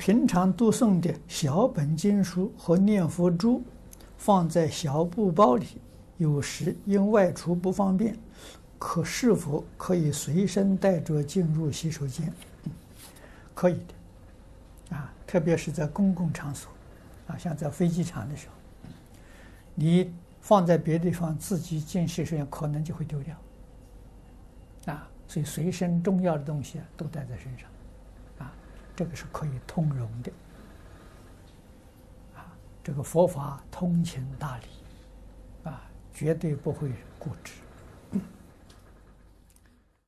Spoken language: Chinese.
平常读诵的小本经书和念佛珠，放在小布包里，有时因外出不方便，可是否可以随身带着进入洗手间？可以的，啊，特别是在公共场所，啊，像在飞机场的时候，你放在别的地方，自己进洗手间可能就会丢掉，啊，所以随身重要的东西，都带在身上。这个是可以通融的，啊，这个佛法通情达理，啊，绝对不会固执。